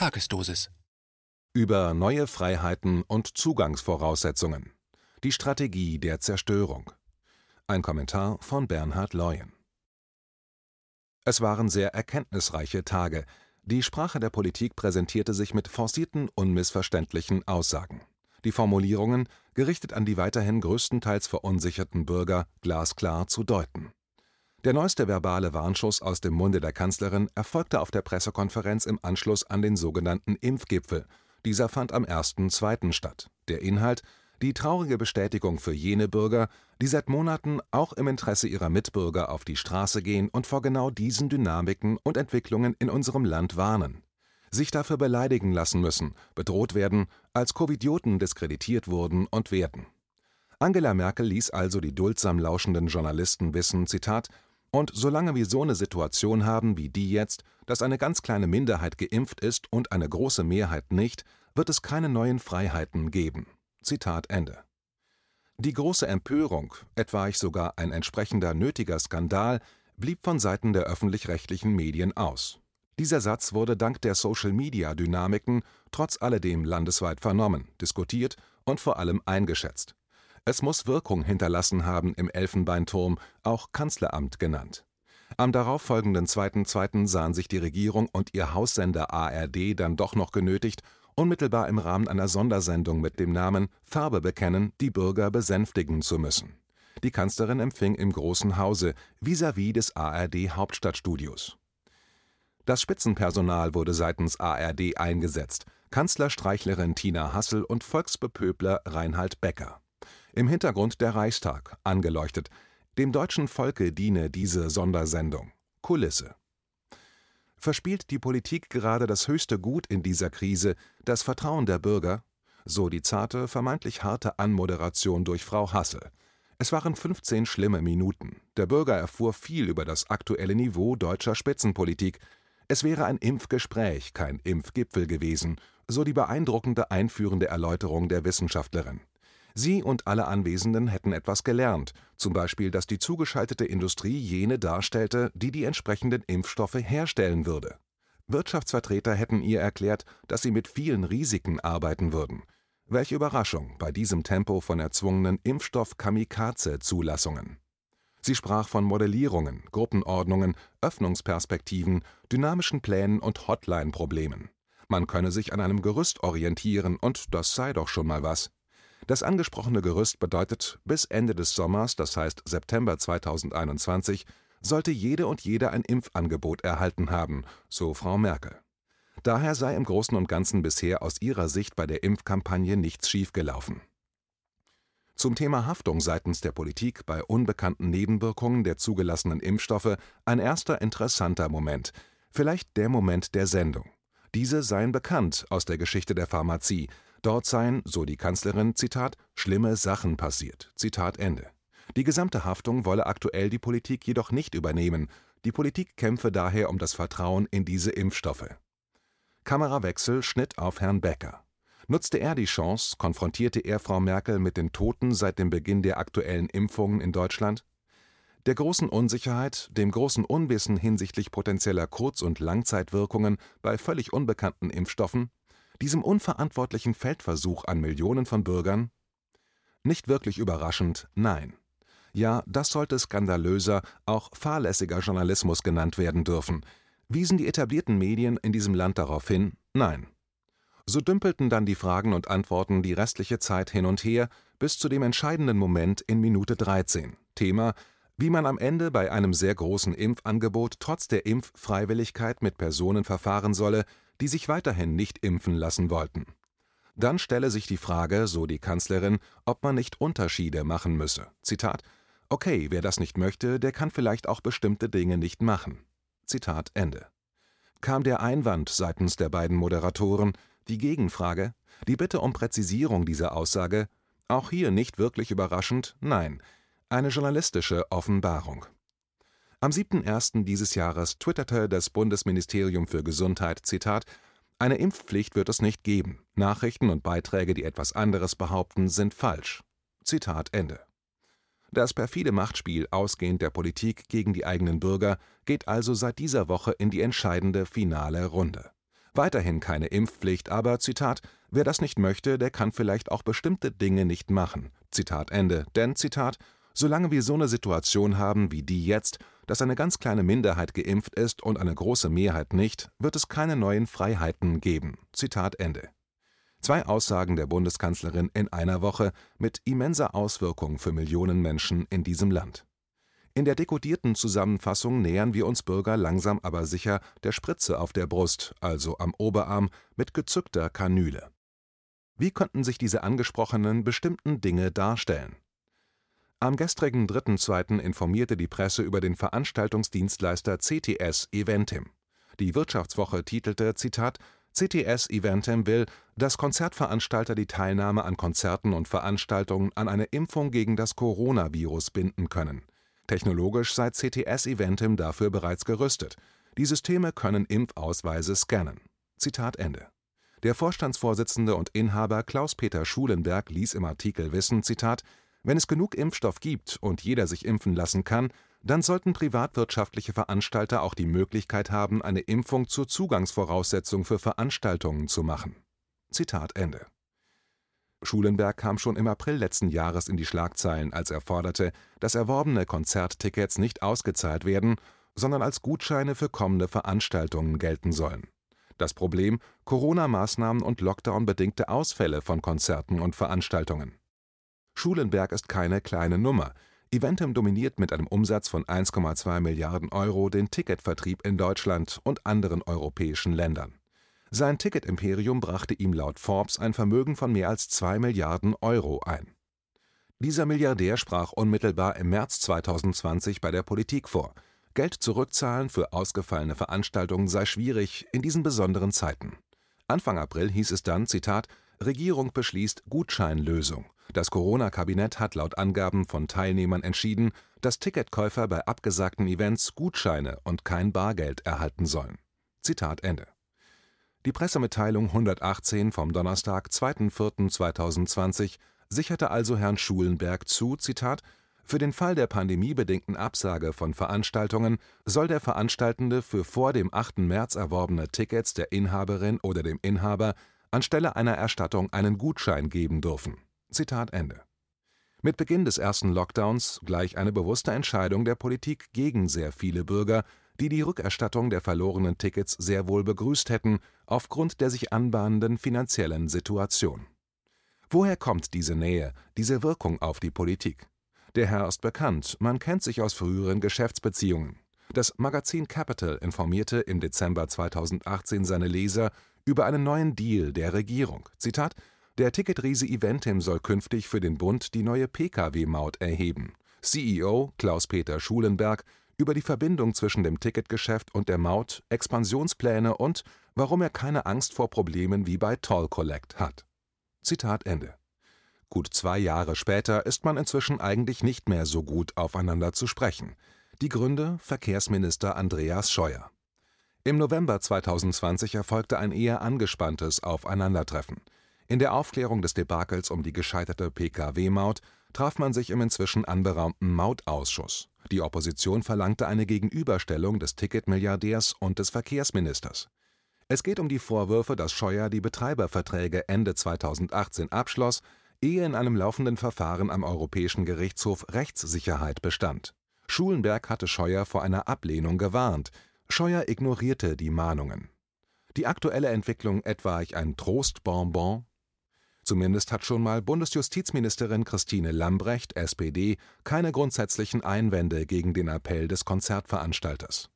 Tagesdosis. Über neue Freiheiten und Zugangsvoraussetzungen. Die Strategie der Zerstörung. Ein Kommentar von Bernhard Leuen. Es waren sehr erkenntnisreiche Tage. Die Sprache der Politik präsentierte sich mit forcierten, unmissverständlichen Aussagen. Die Formulierungen, gerichtet an die weiterhin größtenteils verunsicherten Bürger, glasklar zu deuten. Der neueste verbale Warnschuss aus dem Munde der Kanzlerin erfolgte auf der Pressekonferenz im Anschluss an den sogenannten Impfgipfel. Dieser fand am 1.2. statt. Der Inhalt die traurige Bestätigung für jene Bürger, die seit Monaten auch im Interesse ihrer Mitbürger auf die Straße gehen und vor genau diesen Dynamiken und Entwicklungen in unserem Land warnen. Sich dafür beleidigen lassen müssen, bedroht werden, als Covidioten diskreditiert wurden und werden. Angela Merkel ließ also die duldsam lauschenden Journalisten wissen, Zitat, und solange wir so eine Situation haben wie die jetzt, dass eine ganz kleine Minderheit geimpft ist und eine große Mehrheit nicht, wird es keine neuen Freiheiten geben. Zitat Ende. Die große Empörung, etwaig sogar ein entsprechender nötiger Skandal, blieb von Seiten der öffentlich-rechtlichen Medien aus. Dieser Satz wurde dank der Social-Media-Dynamiken trotz alledem landesweit vernommen, diskutiert und vor allem eingeschätzt. Es muss Wirkung hinterlassen haben im Elfenbeinturm, auch Kanzleramt genannt. Am darauffolgenden 2.2. sahen sich die Regierung und ihr Haussender ARD dann doch noch genötigt, unmittelbar im Rahmen einer Sondersendung mit dem Namen Farbe bekennen die Bürger besänftigen zu müssen. Die Kanzlerin empfing im Großen Hause vis-à-vis des ARD Hauptstadtstudios. Das Spitzenpersonal wurde seitens ARD eingesetzt, Kanzlerstreichlerin Tina Hassel und Volksbepöbler Reinhard Becker. Im Hintergrund der Reichstag, angeleuchtet. Dem deutschen Volke diene diese Sondersendung. Kulisse. Verspielt die Politik gerade das höchste Gut in dieser Krise, das Vertrauen der Bürger? So die zarte, vermeintlich harte Anmoderation durch Frau Hassel. Es waren 15 schlimme Minuten. Der Bürger erfuhr viel über das aktuelle Niveau deutscher Spitzenpolitik. Es wäre ein Impfgespräch, kein Impfgipfel gewesen, so die beeindruckende einführende Erläuterung der Wissenschaftlerin. Sie und alle Anwesenden hätten etwas gelernt, zum Beispiel, dass die zugeschaltete Industrie jene darstellte, die die entsprechenden Impfstoffe herstellen würde. Wirtschaftsvertreter hätten ihr erklärt, dass sie mit vielen Risiken arbeiten würden. Welche Überraschung bei diesem Tempo von erzwungenen Impfstoff-Kamikaze-Zulassungen. Sie sprach von Modellierungen, Gruppenordnungen, Öffnungsperspektiven, dynamischen Plänen und Hotline-Problemen. Man könne sich an einem Gerüst orientieren, und das sei doch schon mal was. Das angesprochene Gerüst bedeutet, bis Ende des Sommers, das heißt September 2021, sollte jede und jeder ein Impfangebot erhalten haben, so Frau Merkel. Daher sei im Großen und Ganzen bisher aus ihrer Sicht bei der Impfkampagne nichts schiefgelaufen. Zum Thema Haftung seitens der Politik bei unbekannten Nebenwirkungen der zugelassenen Impfstoffe ein erster interessanter Moment, vielleicht der Moment der Sendung. Diese seien bekannt aus der Geschichte der Pharmazie, Dort seien, so die Kanzlerin, Zitat, schlimme Sachen passiert. Zitat Ende. Die gesamte Haftung wolle aktuell die Politik jedoch nicht übernehmen. Die Politik kämpfe daher um das Vertrauen in diese Impfstoffe. Kamerawechsel Schnitt auf Herrn Becker. Nutzte er die Chance, konfrontierte er Frau Merkel mit den Toten seit dem Beginn der aktuellen Impfungen in Deutschland? Der großen Unsicherheit, dem großen Unwissen hinsichtlich potenzieller Kurz- und Langzeitwirkungen bei völlig unbekannten Impfstoffen? Diesem unverantwortlichen Feldversuch an Millionen von Bürgern? Nicht wirklich überraschend, nein. Ja, das sollte skandalöser, auch fahrlässiger Journalismus genannt werden dürfen. Wiesen die etablierten Medien in diesem Land darauf hin? Nein. So dümpelten dann die Fragen und Antworten die restliche Zeit hin und her bis zu dem entscheidenden Moment in Minute 13. Thema wie man am Ende bei einem sehr großen Impfangebot trotz der Impffreiwilligkeit mit Personen verfahren solle, die sich weiterhin nicht impfen lassen wollten. Dann stelle sich die Frage, so die Kanzlerin, ob man nicht Unterschiede machen müsse. Zitat: Okay, wer das nicht möchte, der kann vielleicht auch bestimmte Dinge nicht machen. Zitat Ende. Kam der Einwand seitens der beiden Moderatoren, die Gegenfrage, die Bitte um Präzisierung dieser Aussage, auch hier nicht wirklich überraschend, nein, eine journalistische Offenbarung. Am 7.1. dieses Jahres twitterte das Bundesministerium für Gesundheit: Zitat, Eine Impfpflicht wird es nicht geben. Nachrichten und Beiträge, die etwas anderes behaupten, sind falsch. Zitat Ende. Das perfide Machtspiel ausgehend der Politik gegen die eigenen Bürger geht also seit dieser Woche in die entscheidende finale Runde. Weiterhin keine Impfpflicht, aber Zitat, wer das nicht möchte, der kann vielleicht auch bestimmte Dinge nicht machen. Zitat Ende. Denn Zitat, solange wir so eine Situation haben wie die jetzt, dass eine ganz kleine Minderheit geimpft ist und eine große Mehrheit nicht, wird es keine neuen Freiheiten geben. Zitat Ende. Zwei Aussagen der Bundeskanzlerin in einer Woche mit immenser Auswirkung für Millionen Menschen in diesem Land. In der dekodierten Zusammenfassung nähern wir uns Bürger langsam aber sicher der Spritze auf der Brust, also am Oberarm, mit gezückter Kanüle. Wie könnten sich diese angesprochenen bestimmten Dinge darstellen? Am gestrigen 3.2. informierte die Presse über den Veranstaltungsdienstleister CTS Eventim. Die Wirtschaftswoche titelte: Zitat, CTS Eventim will, dass Konzertveranstalter die Teilnahme an Konzerten und Veranstaltungen an eine Impfung gegen das Coronavirus binden können. Technologisch sei CTS Eventim dafür bereits gerüstet. Die Systeme können Impfausweise scannen. Zitat Ende. Der Vorstandsvorsitzende und Inhaber Klaus-Peter Schulenberg ließ im Artikel wissen: Zitat, Wenn es genug Impfstoff gibt und jeder sich impfen lassen kann, dann sollten privatwirtschaftliche Veranstalter auch die Möglichkeit haben, eine Impfung zur Zugangsvoraussetzung für Veranstaltungen zu machen. Zitat Ende. Schulenberg kam schon im April letzten Jahres in die Schlagzeilen, als er forderte, dass erworbene Konzerttickets nicht ausgezahlt werden, sondern als Gutscheine für kommende Veranstaltungen gelten sollen. Das Problem: Corona-Maßnahmen und Lockdown-bedingte Ausfälle von Konzerten und Veranstaltungen. Schulenberg ist keine kleine Nummer. Eventim dominiert mit einem Umsatz von 1,2 Milliarden Euro den Ticketvertrieb in Deutschland und anderen europäischen Ländern. Sein Ticketimperium brachte ihm laut Forbes ein Vermögen von mehr als zwei Milliarden Euro ein. Dieser Milliardär sprach unmittelbar im März 2020 bei der Politik vor, Geld zurückzahlen für ausgefallene Veranstaltungen sei schwierig in diesen besonderen Zeiten. Anfang April hieß es dann, Zitat, Regierung beschließt Gutscheinlösung. Das Corona-Kabinett hat laut Angaben von Teilnehmern entschieden, dass Ticketkäufer bei abgesagten Events Gutscheine und kein Bargeld erhalten sollen. Zitat Ende. Die Pressemitteilung 118 vom Donnerstag, 2.4.2020 sicherte also Herrn Schulenberg zu, Zitat, für den Fall der pandemiebedingten Absage von Veranstaltungen soll der Veranstaltende für vor dem 8. März erworbene Tickets der Inhaberin oder dem Inhaber anstelle einer Erstattung einen Gutschein geben dürfen. Zitat Ende. Mit Beginn des ersten Lockdowns gleich eine bewusste Entscheidung der Politik gegen sehr viele Bürger, die die Rückerstattung der verlorenen Tickets sehr wohl begrüßt hätten, aufgrund der sich anbahnenden finanziellen Situation. Woher kommt diese Nähe, diese Wirkung auf die Politik? Der Herr ist bekannt, man kennt sich aus früheren Geschäftsbeziehungen. Das Magazin Capital informierte im Dezember 2018 seine Leser über einen neuen Deal der Regierung. Zitat: Der Ticketriese Eventim soll künftig für den Bund die neue Pkw-Maut erheben. CEO Klaus-Peter Schulenberg über die Verbindung zwischen dem Ticketgeschäft und der Maut, Expansionspläne und warum er keine Angst vor Problemen wie bei Toll Collect hat. Zitat Ende. Gut zwei Jahre später ist man inzwischen eigentlich nicht mehr so gut aufeinander zu sprechen. Die Gründe Verkehrsminister Andreas Scheuer. Im November 2020 erfolgte ein eher angespanntes Aufeinandertreffen. In der Aufklärung des Debakels um die gescheiterte Pkw-Maut traf man sich im inzwischen anberaumten Mautausschuss. Die Opposition verlangte eine Gegenüberstellung des Ticketmilliardärs und des Verkehrsministers. Es geht um die Vorwürfe, dass Scheuer die Betreiberverträge Ende 2018 abschloss, ehe in einem laufenden Verfahren am Europäischen Gerichtshof Rechtssicherheit bestand. Schulenberg hatte Scheuer vor einer Ablehnung gewarnt. Scheuer ignorierte die Mahnungen. Die aktuelle Entwicklung etwaig ein Trostbonbon Zumindest hat schon mal Bundesjustizministerin Christine Lambrecht (SPD) keine grundsätzlichen Einwände gegen den Appell des Konzertveranstalters.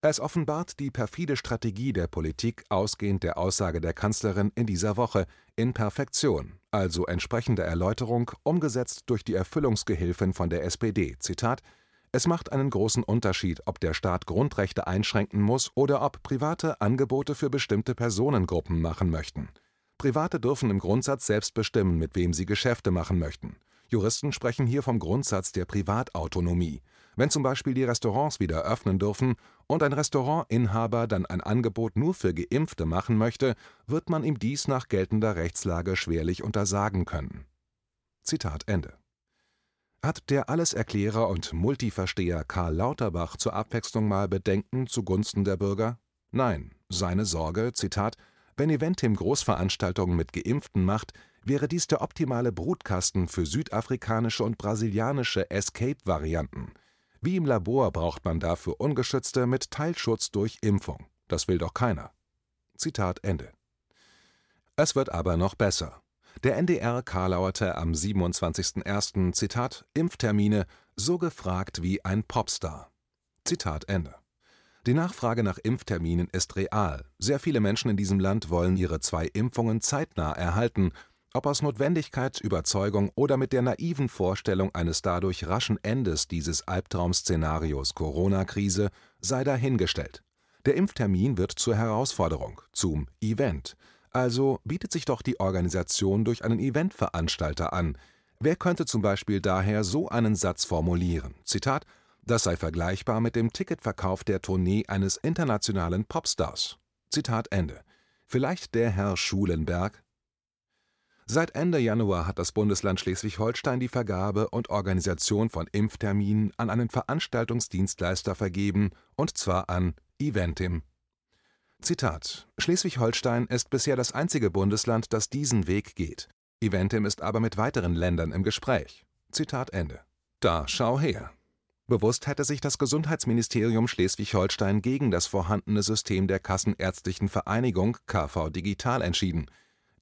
Es offenbart die perfide Strategie der Politik ausgehend der Aussage der Kanzlerin in dieser Woche in Perfektion, also entsprechende Erläuterung, umgesetzt durch die Erfüllungsgehilfin von der SPD: „ Zitat, Es macht einen großen Unterschied, ob der Staat Grundrechte einschränken muss oder ob Private Angebote für bestimmte Personengruppen machen möchten Private dürfen im Grundsatz selbst bestimmen, mit wem sie Geschäfte machen möchten. Juristen sprechen hier vom Grundsatz der Privatautonomie. Wenn zum Beispiel die Restaurants wieder öffnen dürfen und ein Restaurantinhaber dann ein Angebot nur für Geimpfte machen möchte, wird man ihm dies nach geltender Rechtslage schwerlich untersagen können. Zitat Ende. Hat der Alleserklärer und Multiversteher Karl Lauterbach zur Abwechslung mal Bedenken zugunsten der Bürger? Nein, Seine Sorge, Zitat, wenn Eventim Großveranstaltungen mit Geimpften macht, wäre dies der optimale Brutkasten für südafrikanische und brasilianische Escape-Varianten. Wie im Labor braucht man dafür ungeschützte mit Teilschutz durch Impfung. Das will doch keiner. Zitat Ende. Es wird aber noch besser. Der NDR karlauerte am 27.01. Zitat Impftermine so gefragt wie ein Popstar. Zitat Ende. Die Nachfrage nach Impfterminen ist real. Sehr viele Menschen in diesem Land wollen ihre zwei Impfungen zeitnah erhalten, ob aus Notwendigkeit, Überzeugung oder mit der naiven Vorstellung eines dadurch raschen Endes dieses Albtraum-Szenarios Corona-Krise sei dahingestellt. Der Impftermin wird zur Herausforderung, zum Event. Also bietet sich doch die Organisation durch einen Eventveranstalter an. Wer könnte zum Beispiel daher so einen Satz formulieren? Zitat das sei vergleichbar mit dem Ticketverkauf der Tournee eines internationalen Popstars. Zitat Ende. Vielleicht der Herr Schulenberg? Seit Ende Januar hat das Bundesland Schleswig-Holstein die Vergabe und Organisation von Impfterminen an einen Veranstaltungsdienstleister vergeben, und zwar an Eventim. Zitat: Schleswig-Holstein ist bisher das einzige Bundesland, das diesen Weg geht. Eventim ist aber mit weiteren Ländern im Gespräch. Zitat Ende. Da schau her. Bewusst hätte sich das Gesundheitsministerium Schleswig-Holstein gegen das vorhandene System der Kassenärztlichen Vereinigung KV Digital entschieden.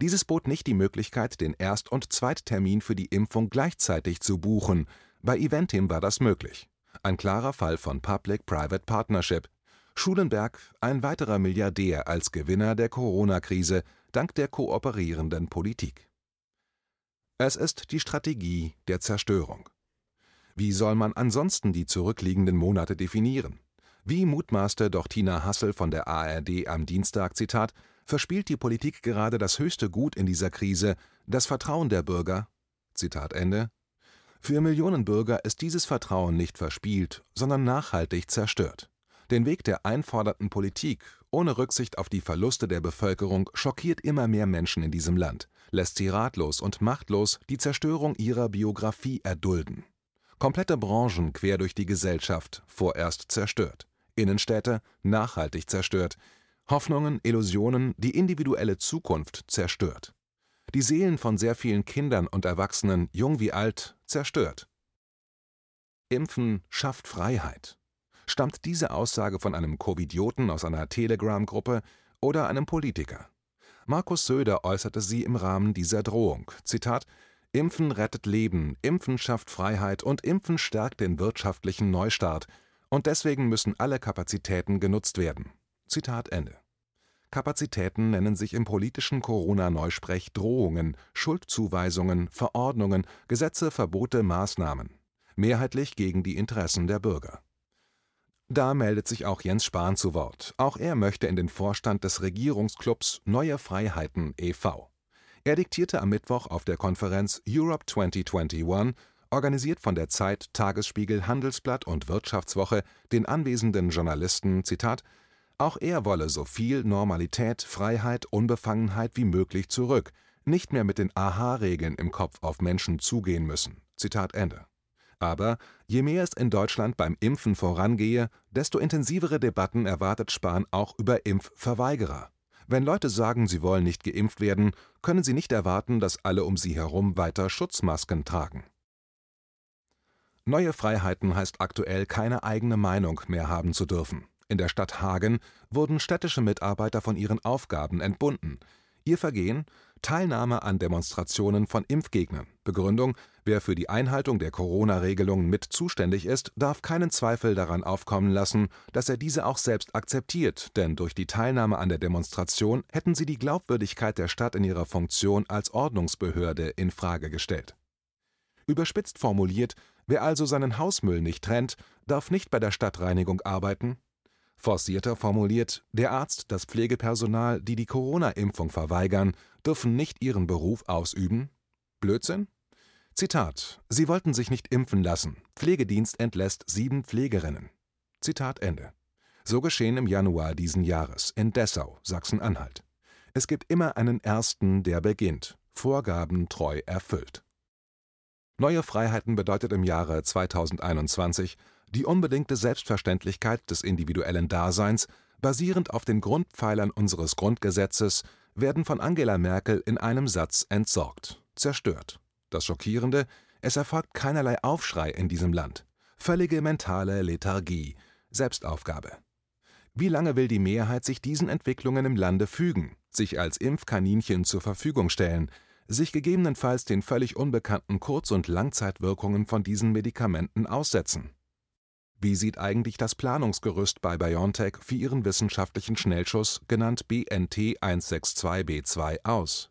Dieses bot nicht die Möglichkeit, den Erst und Zweittermin für die Impfung gleichzeitig zu buchen, bei Eventim war das möglich. Ein klarer Fall von Public-Private Partnership. Schulenberg, ein weiterer Milliardär als Gewinner der Corona-Krise, dank der kooperierenden Politik. Es ist die Strategie der Zerstörung. Wie soll man ansonsten die zurückliegenden Monate definieren? Wie mutmaßte doch Tina Hassel von der ARD am Dienstag, Zitat, verspielt die Politik gerade das höchste Gut in dieser Krise, das Vertrauen der Bürger? Zitat Ende. Für Millionen Bürger ist dieses Vertrauen nicht verspielt, sondern nachhaltig zerstört. Den Weg der einfordernden Politik, ohne Rücksicht auf die Verluste der Bevölkerung, schockiert immer mehr Menschen in diesem Land, lässt sie ratlos und machtlos die Zerstörung ihrer Biografie erdulden. Komplette Branchen quer durch die Gesellschaft vorerst zerstört, Innenstädte nachhaltig zerstört, Hoffnungen, Illusionen, die individuelle Zukunft zerstört. Die Seelen von sehr vielen Kindern und Erwachsenen, jung wie alt, zerstört. Impfen schafft Freiheit. Stammt diese Aussage von einem Covidioten aus einer Telegram-Gruppe oder einem Politiker? Markus Söder äußerte sie im Rahmen dieser Drohung. Zitat: Impfen rettet Leben, Impfen schafft Freiheit und Impfen stärkt den wirtschaftlichen Neustart. Und deswegen müssen alle Kapazitäten genutzt werden. Zitat Ende. Kapazitäten nennen sich im politischen Corona-Neusprech Drohungen, Schuldzuweisungen, Verordnungen, Gesetze, Verbote, Maßnahmen. Mehrheitlich gegen die Interessen der Bürger. Da meldet sich auch Jens Spahn zu Wort. Auch er möchte in den Vorstand des Regierungsclubs Neue Freiheiten e.V. Er diktierte am Mittwoch auf der Konferenz Europe 2021, organisiert von der Zeit, Tagesspiegel, Handelsblatt und Wirtschaftswoche, den anwesenden Journalisten: Zitat, Auch er wolle so viel Normalität, Freiheit, Unbefangenheit wie möglich zurück, nicht mehr mit den Aha-Regeln im Kopf auf Menschen zugehen müssen. Zitat Ende. Aber je mehr es in Deutschland beim Impfen vorangehe, desto intensivere Debatten erwartet Spahn auch über Impfverweigerer. Wenn Leute sagen, sie wollen nicht geimpft werden, können sie nicht erwarten, dass alle um sie herum weiter Schutzmasken tragen. Neue Freiheiten heißt aktuell keine eigene Meinung mehr haben zu dürfen. In der Stadt Hagen wurden städtische Mitarbeiter von ihren Aufgaben entbunden. Ihr Vergehen Teilnahme an Demonstrationen von Impfgegnern. Begründung Wer für die Einhaltung der Corona-Regelungen mit zuständig ist, darf keinen Zweifel daran aufkommen lassen, dass er diese auch selbst akzeptiert, denn durch die Teilnahme an der Demonstration hätten sie die Glaubwürdigkeit der Stadt in ihrer Funktion als Ordnungsbehörde in Frage gestellt. Überspitzt formuliert, wer also seinen Hausmüll nicht trennt, darf nicht bei der Stadtreinigung arbeiten, Forcierter formuliert, der Arzt, das Pflegepersonal, die die Corona-Impfung verweigern, dürfen nicht ihren Beruf ausüben? Blödsinn? Zitat: Sie wollten sich nicht impfen lassen. Pflegedienst entlässt sieben Pflegerinnen. Zitat Ende. So geschehen im Januar diesen Jahres in Dessau, Sachsen-Anhalt. Es gibt immer einen Ersten, der beginnt, Vorgaben treu erfüllt. Neue Freiheiten bedeutet im Jahre 2021 die unbedingte Selbstverständlichkeit des individuellen Daseins, basierend auf den Grundpfeilern unseres Grundgesetzes, werden von Angela Merkel in einem Satz entsorgt, zerstört. Das Schockierende, es erfolgt keinerlei Aufschrei in diesem Land. Völlige mentale Lethargie, Selbstaufgabe. Wie lange will die Mehrheit sich diesen Entwicklungen im Lande fügen, sich als Impfkaninchen zur Verfügung stellen, sich gegebenenfalls den völlig unbekannten Kurz- und Langzeitwirkungen von diesen Medikamenten aussetzen? Wie sieht eigentlich das Planungsgerüst bei BioNTech für ihren wissenschaftlichen Schnellschuss, genannt BNT 162b2, aus?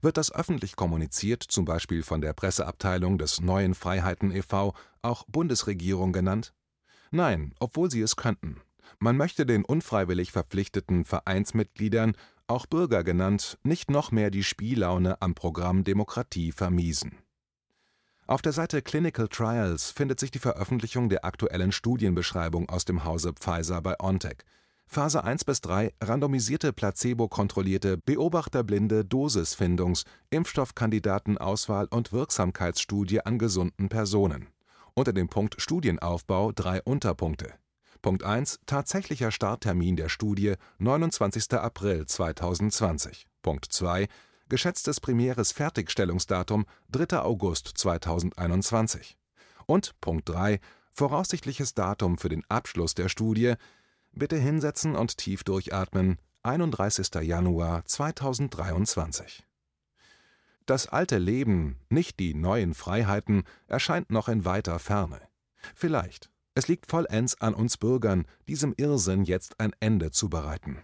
Wird das öffentlich kommuniziert, zum Beispiel von der Presseabteilung des Neuen Freiheiten e.V., auch Bundesregierung genannt? Nein, obwohl sie es könnten. Man möchte den unfreiwillig verpflichteten Vereinsmitgliedern, auch Bürger genannt, nicht noch mehr die Spiellaune am Programm Demokratie vermiesen. Auf der Seite Clinical Trials findet sich die Veröffentlichung der aktuellen Studienbeschreibung aus dem Hause Pfizer bei OnTech. Phase 1 bis 3 randomisierte placebo-kontrollierte beobachterblinde Dosisfindungs-, Impfstoffkandidatenauswahl und Wirksamkeitsstudie an gesunden Personen. Unter dem Punkt Studienaufbau drei Unterpunkte Punkt 1 Tatsächlicher Starttermin der Studie 29. April 2020. Punkt 2 Geschätztes primäres Fertigstellungsdatum 3. August 2021. Und Punkt 3 Voraussichtliches Datum für den Abschluss der Studie Bitte hinsetzen und tief durchatmen 31. Januar 2023. Das alte Leben, nicht die neuen Freiheiten, erscheint noch in weiter Ferne. Vielleicht es liegt vollends an uns Bürgern, diesem Irrsinn jetzt ein Ende zu bereiten